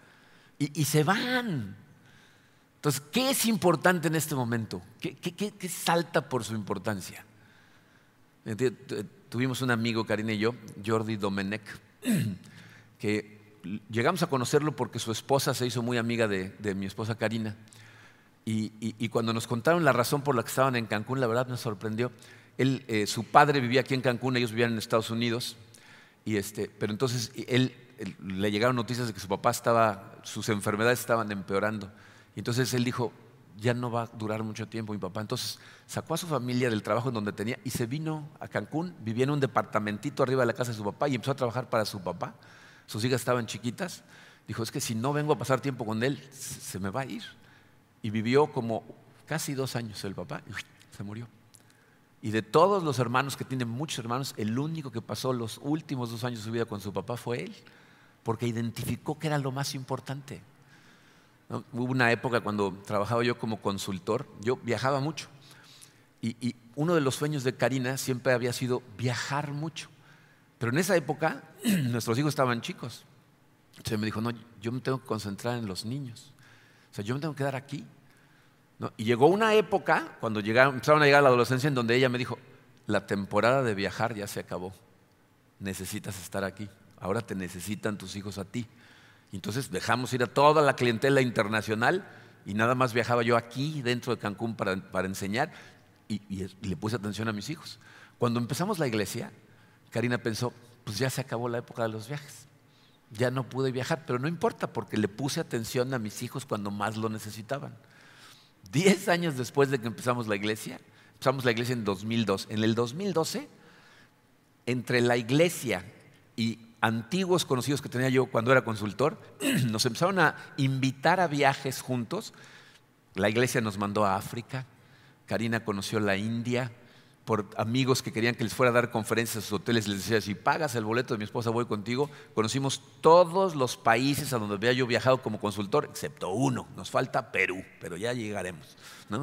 Y, y, se van. Entonces, ¿qué es importante en este momento? ¿Qué, qué, qué salta por su importancia? Tuvimos un amigo, Karina y yo, Jordi Domenech, que llegamos a conocerlo porque su esposa se hizo muy amiga de, de mi esposa Karina. Y, cuando nos contaron la razón por la que estaban en Cancún, la verdad nos sorprendió. Él, eh, su padre vivía aquí en Cancún, ellos vivían en Estados Unidos, y este, pero entonces él, le llegaron noticias de que su papá estaba, sus enfermedades estaban empeorando. Y entonces él dijo, ya no va a durar mucho tiempo mi papá. Entonces sacó a su familia del trabajo en donde tenía y se vino a Cancún, vivía en un departamentito arriba de la casa de su papá y empezó a trabajar para su papá. Sus hijas estaban chiquitas. Dijo, es que si no vengo a pasar tiempo con él, se me va a ir y vivió como casi dos años el papá y se murió. Y de todos los hermanos, que tienen muchos hermanos, el único que pasó los últimos dos años de su vida con su papá fue él, porque identificó que era lo más importante. Hubo una época cuando trabajaba yo como consultor, yo viajaba mucho Y, uno de los sueños de Karina siempre había sido viajar mucho. Pero en esa época nuestros hijos estaban chicos. Entonces me dijo, no, yo me tengo que concentrar en los niños. O sea, yo me tengo que quedar aquí. Y llegó una época, cuando llegaron, empezaron a llegar a la adolescencia, en donde ella me dijo, la temporada de viajar ya se acabó. Necesitas estar aquí. Ahora te necesitan tus hijos a ti. Y entonces dejamos ir a toda la clientela internacional y nada más viajaba yo aquí dentro de Cancún para, enseñar y, le puse atención a mis hijos. Cuando empezamos la iglesia, Karina pensó, pues ya se acabó la época de los viajes. Ya no pude viajar, pero no importa porque le puse atención a mis hijos cuando más lo necesitaban. Diez años después de que empezamos la iglesia, empezamos la iglesia en 2002. En el 2012, entre la iglesia y antiguos conocidos que tenía yo cuando era consultor, nos empezaron a invitar a viajes juntos. La iglesia nos mandó a África, Karina conoció la India, por amigos que querían que les fuera a dar conferencias a sus hoteles, les decía, si pagas el boleto de mi esposa, voy contigo. Conocimos todos los países a donde había yo viajado como consultor, excepto uno, nos falta Perú, pero ya llegaremos.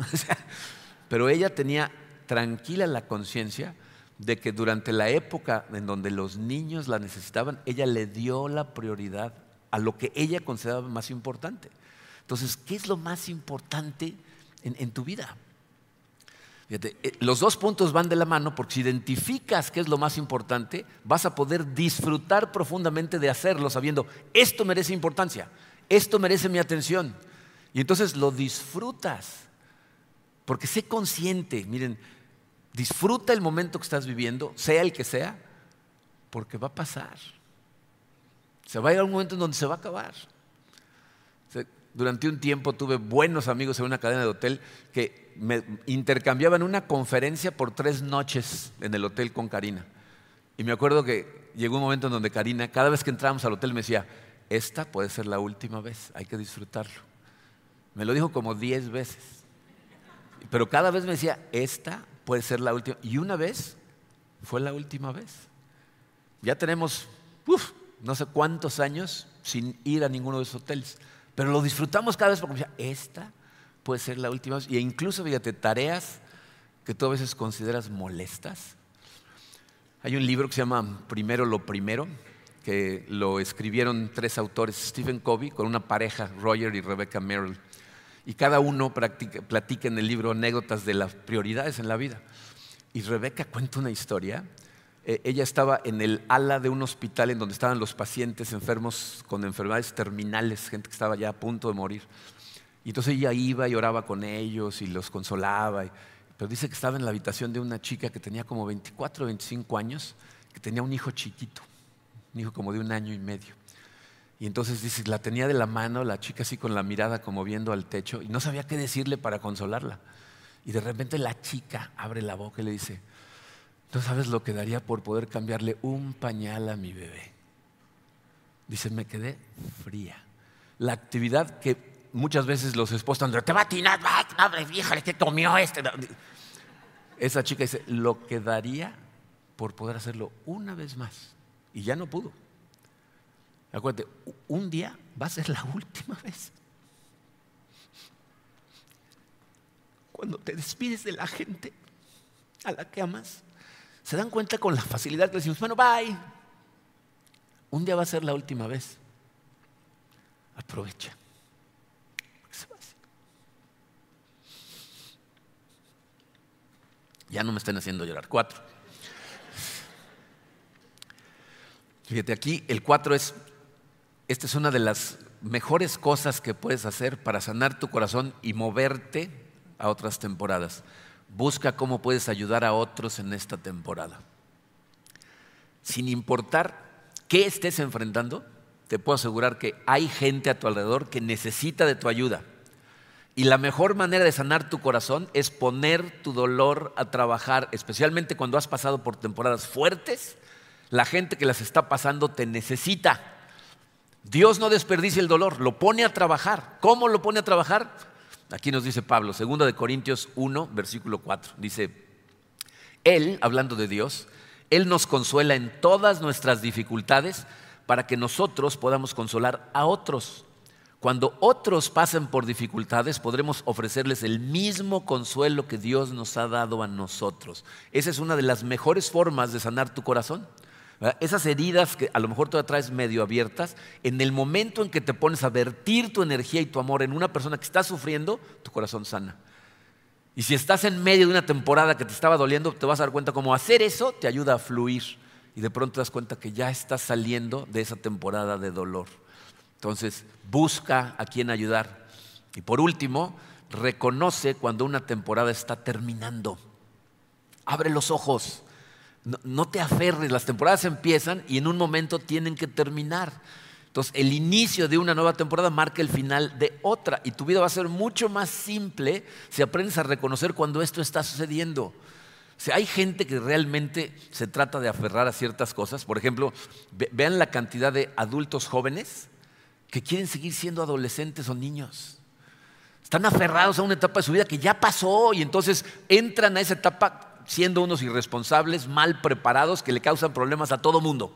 pero ella tenía tranquila la conciencia de que durante la época en donde los niños la necesitaban, ella le dio la prioridad a lo que ella consideraba más importante. Entonces, ¿qué es lo más importante en, tu vida? Eh, los dos puntos van de la mano porque si identificas qué es lo más importante, vas a poder disfrutar profundamente de hacerlo sabiendo, esto merece importancia, esto merece mi atención. Y entonces lo disfrutas, porque sé consciente, miren, Disfruta el momento que estás viviendo, sea el que sea, porque va a pasar. Se va a llegar un momento en donde se va a acabar. Durante un tiempo tuve buenos amigos en una cadena de hotel que me intercambiaban una conferencia por tres noches en el hotel con Karina. Y me acuerdo que llegó un momento en donde Karina, cada vez que entrábamos al hotel, me decía, esta puede ser la última vez, hay que disfrutarlo. Me lo dijo como diez veces. Pero cada vez me decía, esta puede ser la última. Y una vez fue la última vez. Ya tenemos no sé cuántos años sin ir a ninguno de esos hoteles, pero lo disfrutamos cada vez porque esta puede ser la última vez. Y incluso, fíjate, tareas que tú a veces consideras molestas. Hay un libro que se llama Primero lo Primero, que lo escribieron tres autores, Stephen Covey, con una pareja, Roger y Rebecca Merrill y cada uno platica en el libro anécdotas de las prioridades en la vida. Y Rebeca cuenta una historia. Eh, ella estaba en el ala de un hospital en donde estaban los pacientes enfermos con enfermedades terminales, gente que estaba ya a punto de morir. Y entonces ella iba y oraba con ellos y los consolaba. pero dice que estaba en la habitación de una chica que tenía como 24 o 25 años, que tenía un hijo chiquito, un hijo como de un año y medio. Y entonces dice, la tenía de la mano, la chica así con la mirada como viendo al techo, y no sabía qué decirle para consolarla. Y de repente la chica abre la boca y le dice, ¿no sabes lo que daría por poder cambiarle un pañal a mi bebé? Dice, me quedé fría. La actividad que muchas veces los esposos te va a tirar, madre vieja, ¿qué comió este? Esa chica dice, lo que daría por poder hacerlo una vez más. Y ya no pudo. Acuérdate, un día va a ser la última vez. Cuando te despides de la gente a la que amas, se dan cuenta con la facilidad que decimos, bueno, bye. Un día va a ser la última vez. Aprovecha. Ya no me estén haciendo llorar. Cuatro. Fíjate, aquí el cuatro es esta es una de las mejores cosas que puedes hacer para sanar tu corazón y moverte a otras temporadas. Busca cómo puedes ayudar a otros en esta temporada. Sin importar qué estés enfrentando, te puedo asegurar que hay gente a tu alrededor que necesita de tu ayuda. Y la mejor manera de sanar tu corazón es poner tu dolor a trabajar, especialmente cuando has pasado por temporadas fuertes. La gente que las está pasando te necesita. Dios no desperdicia el dolor, lo pone a trabajar. ¿Cómo lo pone a trabajar? Aquí nos dice Pablo, 2 de Corintios 1, versículo 4. Dice, Él, hablando de Dios, Él nos consuela en todas nuestras dificultades para que nosotros podamos consolar a otros. Cuando otros pasen por dificultades, podremos ofrecerles el mismo consuelo que Dios nos ha dado a nosotros. Esa es una de las mejores formas de sanar tu corazón. Esas heridas que a lo mejor tú traes medio abiertas, en el momento en que te pones a vertir tu energía y tu amor en una persona que está sufriendo, tu corazón sana. Y si estás en medio de una temporada que te estaba doliendo, te vas a dar cuenta cómo hacer eso te ayuda a fluir. Y de pronto te das cuenta que ya estás saliendo de esa temporada de dolor. Entonces, busca a quien ayudar. Y por último, reconoce cuando una temporada está terminando. Abre los ojos. No, te aferres, las temporadas empiezan y en un momento tienen que terminar. Entonces, el inicio de una nueva temporada marca el final de otra y tu vida va a ser mucho más simple si aprendes a reconocer cuando esto está sucediendo. O hay gente que realmente se trata de aferrar a ciertas cosas. Por ejemplo, vean la cantidad de adultos jóvenes que quieren seguir siendo adolescentes o niños. Están aferrados a una etapa de su vida que ya pasó y entonces entran a esa etapa siendo unos irresponsables, mal preparados, que le causan problemas a todo mundo.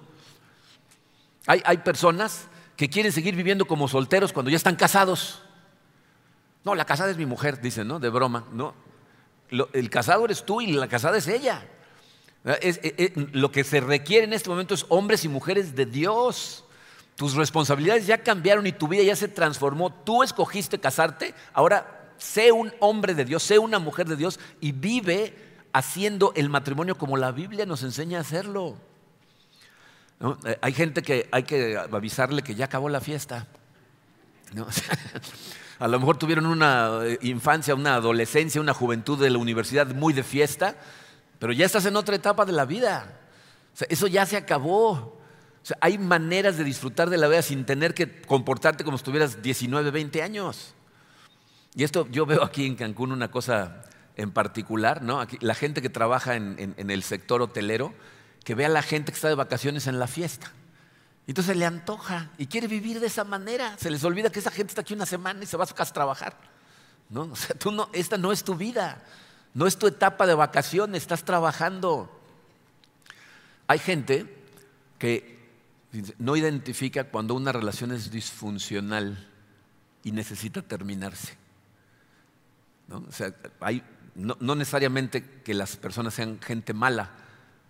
Hay, hay personas que quieren seguir viviendo como solteros cuando ya están casados. No, la casada es mi mujer, dicen, ¿no? De broma. No, el casado eres tú y la casada es ella. Es, eh, eh, lo que se requiere en este momento es hombres y mujeres de Dios. Tus responsabilidades ya cambiaron y tu vida ya se transformó. Tú escogiste casarte, ahora sé un hombre de Dios, sé una mujer de Dios y vive haciendo el matrimonio como la Biblia nos enseña a hacerlo. Eh, hay gente que hay que avisarle que ya acabó la fiesta. a lo mejor tuvieron una eh, infancia, una adolescencia, una juventud de la universidad muy de fiesta, pero ya estás en otra etapa de la vida. eso ya se acabó. hay maneras de disfrutar de la vida sin tener que comportarte como si tuvieras 19, 20 años. Y esto yo veo aquí en Cancún una cosa en particular, ¿no? la gente que trabaja en, el sector hotelero, que ve a la gente que está de vacaciones en la fiesta. Entonces le antoja y quiere vivir de esa manera. Se les olvida que esa gente está aquí una semana y se va a su casa a trabajar. ¿no? O sea, tú no, esta no es tu vida, no es tu etapa de vacaciones, estás trabajando. Hay gente que no identifica cuando una relación es disfuncional y necesita terminarse. ¿no? O sea, hay no, necesariamente que las personas sean gente mala,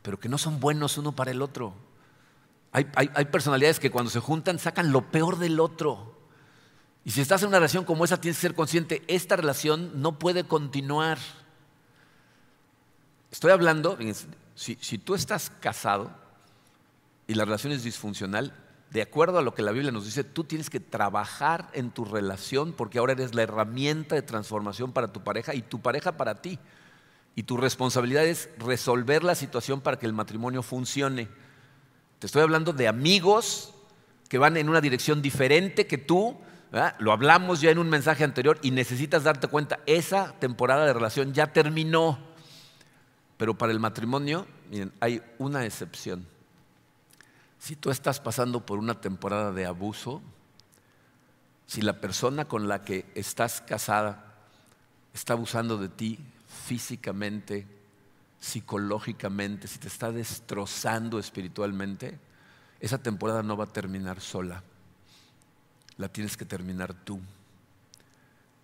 pero que no son buenos uno para el otro. Hay, personalidades que cuando se juntan sacan lo peor del otro. Y si estás en una relación como esa, tienes que ser consciente, esta relación no puede continuar. Estoy hablando, si, si tú estás casado y la relación es disfuncional, de acuerdo a lo que la Biblia nos dice, tú tienes que trabajar en tu relación porque ahora eres la herramienta de transformación para tu pareja y tu pareja para ti. Y tu responsabilidad es resolver la situación para que el matrimonio funcione. Te estoy hablando de amigos que van en una dirección diferente que tú. Lo hablamos ya en un mensaje anterior y necesitas darte cuenta, esa temporada de relación ya terminó. Pero para el matrimonio, miren, hay una excepción. Si tú estás pasando por una temporada de abuso, si la persona con la que estás casada está abusando de ti físicamente, psicológicamente, si te está destrozando espiritualmente, esa temporada no va a terminar sola. La tienes que terminar tú.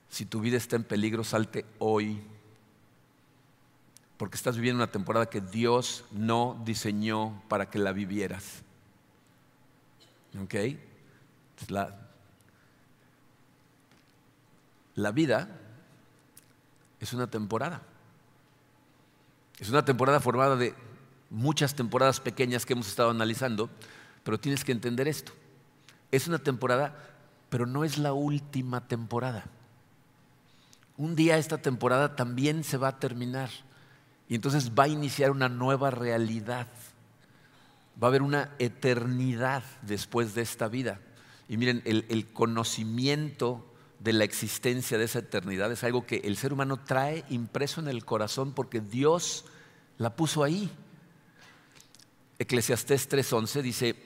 Si tu vida está en peligro, salte hoy. Porque estás viviendo una temporada que Dios no diseñó para que la vivieras. ¿Ok? La, la vida es una temporada. Es una temporada formada de muchas temporadas pequeñas que hemos estado analizando, pero tienes que entender esto. Es una temporada, pero no es la última temporada. Un día esta temporada también se va a terminar y entonces va a iniciar una nueva realidad va a haber una eternidad después de esta vida. Y miren, el, conocimiento de la existencia de esa eternidad es algo que el ser humano trae impreso en el corazón porque Dios la puso ahí. Eclesiastés 3:11 dice,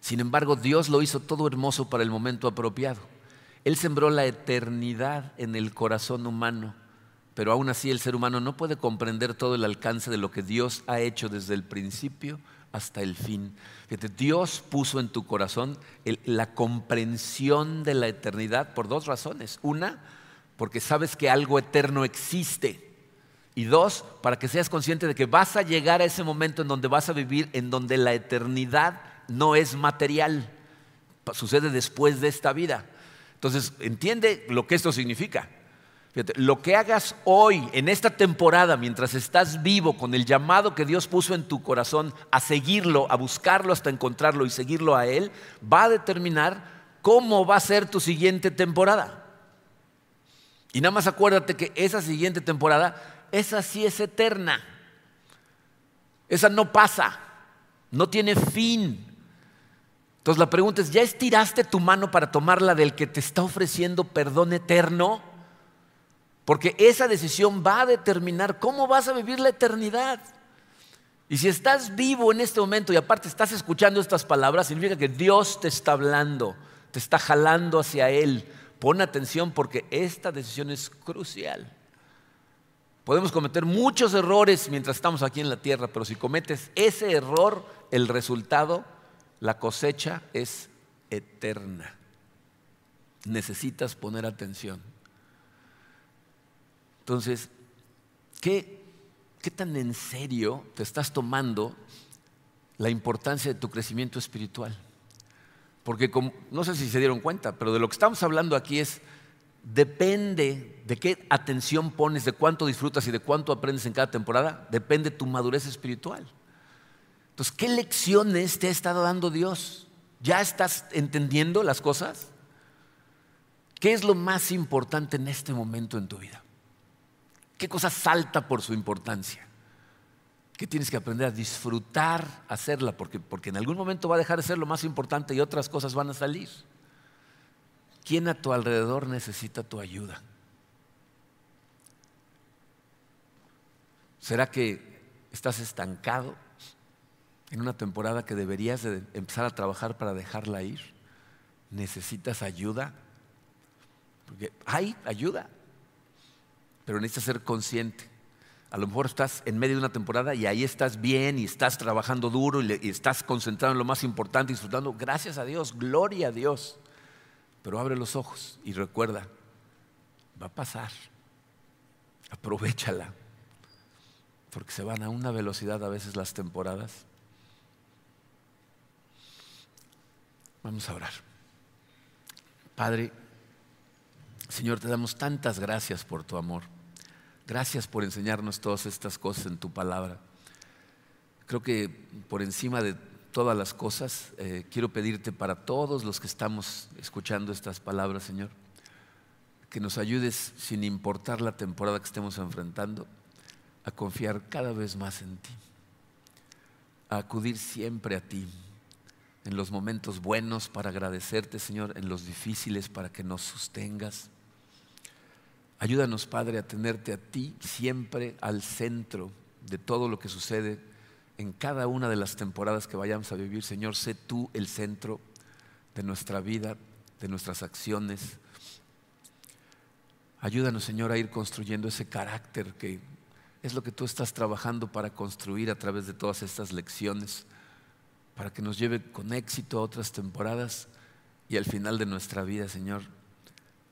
sin embargo Dios lo hizo todo hermoso para el momento apropiado. Él sembró la eternidad en el corazón humano pero aún así el ser humano no puede comprender todo el alcance de lo que Dios ha hecho desde el principio hasta el fin. Dios puso en tu corazón la comprensión de la eternidad por dos razones. Una, porque sabes que algo eterno existe. Y dos, para que seas consciente de que vas a llegar a ese momento en donde vas a vivir, en donde la eternidad no es material. Sucede después de esta vida. Entonces, entiende lo que esto significa. Fíjate, lo que hagas hoy, en esta temporada, mientras estás vivo, con el llamado que Dios puso en tu corazón a seguirlo, a buscarlo hasta encontrarlo y seguirlo a Él, va a determinar cómo va a ser tu siguiente temporada. Y nada más acuérdate que esa siguiente temporada, esa sí es eterna. Esa no pasa, no tiene fin. Entonces la pregunta es, ¿ya estiraste tu mano para tomarla del que te está ofreciendo perdón eterno? Porque esa decisión va a determinar cómo vas a vivir la eternidad. Y si estás vivo en este momento y aparte estás escuchando estas palabras, significa que Dios te está hablando, te está jalando hacia Él. Pon atención porque esta decisión es crucial. Podemos cometer muchos errores mientras estamos aquí en la tierra, pero si cometes ese error, el resultado, la cosecha es eterna. Necesitas poner atención. Entonces, ¿qué, tan en serio te estás tomando la importancia de tu crecimiento espiritual? Porque no sé si se dieron cuenta, pero de lo que estamos hablando aquí es, depende de qué atención pones, de cuánto disfrutas y de cuánto aprendes en cada temporada, depende tu madurez espiritual. Entonces, ¿qué lecciones te ha estado dando Dios? ¿Ya estás entendiendo las cosas? ¿Qué es lo más importante en este momento en tu vida? ¿Qué cosa salta por su importancia? ¿Qué tienes que aprender a disfrutar hacerla? Porque, porque en algún momento va a dejar de ser lo más importante y otras cosas van a salir. ¿Quién a tu alrededor necesita tu ayuda? ¿Será que estás estancado en una temporada que deberías de empezar a trabajar para dejarla ir? ¿Necesitas ayuda? Porque hay ayuda pero necesitas ser consciente. A lo mejor estás en medio de una temporada y ahí estás bien y estás trabajando duro y, estás concentrado en lo más importante, disfrutando. Gracias a Dios, gloria a Dios. Pero abre los ojos y recuerda, va a pasar. Aprovechala. Porque se van a una velocidad a veces las temporadas. Vamos a orar. Padre, Señor, te damos tantas gracias por tu amor. Gracias por enseñarnos todas estas cosas en tu palabra. Creo que por encima de todas las cosas, eh, quiero pedirte para todos los que estamos escuchando estas palabras, Señor, que nos ayudes, sin importar la temporada que estemos enfrentando, a confiar cada vez más en ti, a acudir siempre a ti, en los momentos buenos para agradecerte, Señor, en los difíciles para que nos sostengas Ayúdanos, Padre, a tenerte a ti siempre al centro de todo lo que sucede en cada una de las temporadas que vayamos a vivir. Señor, sé tú el centro de nuestra vida, de nuestras acciones. Ayúdanos, Señor, a ir construyendo ese carácter que es lo que tú estás trabajando para construir a través de todas estas lecciones, para que nos lleve con éxito a otras temporadas y al final de nuestra vida, Señor,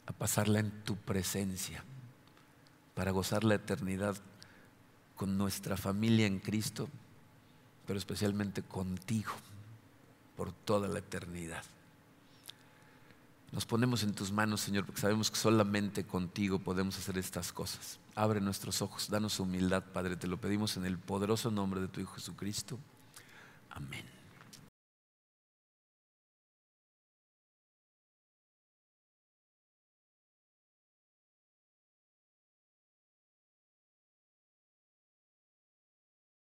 a pasarla en tu presencia, para gozar la eternidad con nuestra familia en Cristo, pero especialmente contigo por toda la eternidad. Nos ponemos en tus manos, Señor, porque sabemos que solamente contigo podemos hacer estas cosas. Abre nuestros ojos, danos humildad, Padre, te lo pedimos en el poderoso nombre de tu Hijo Jesucristo. Amén.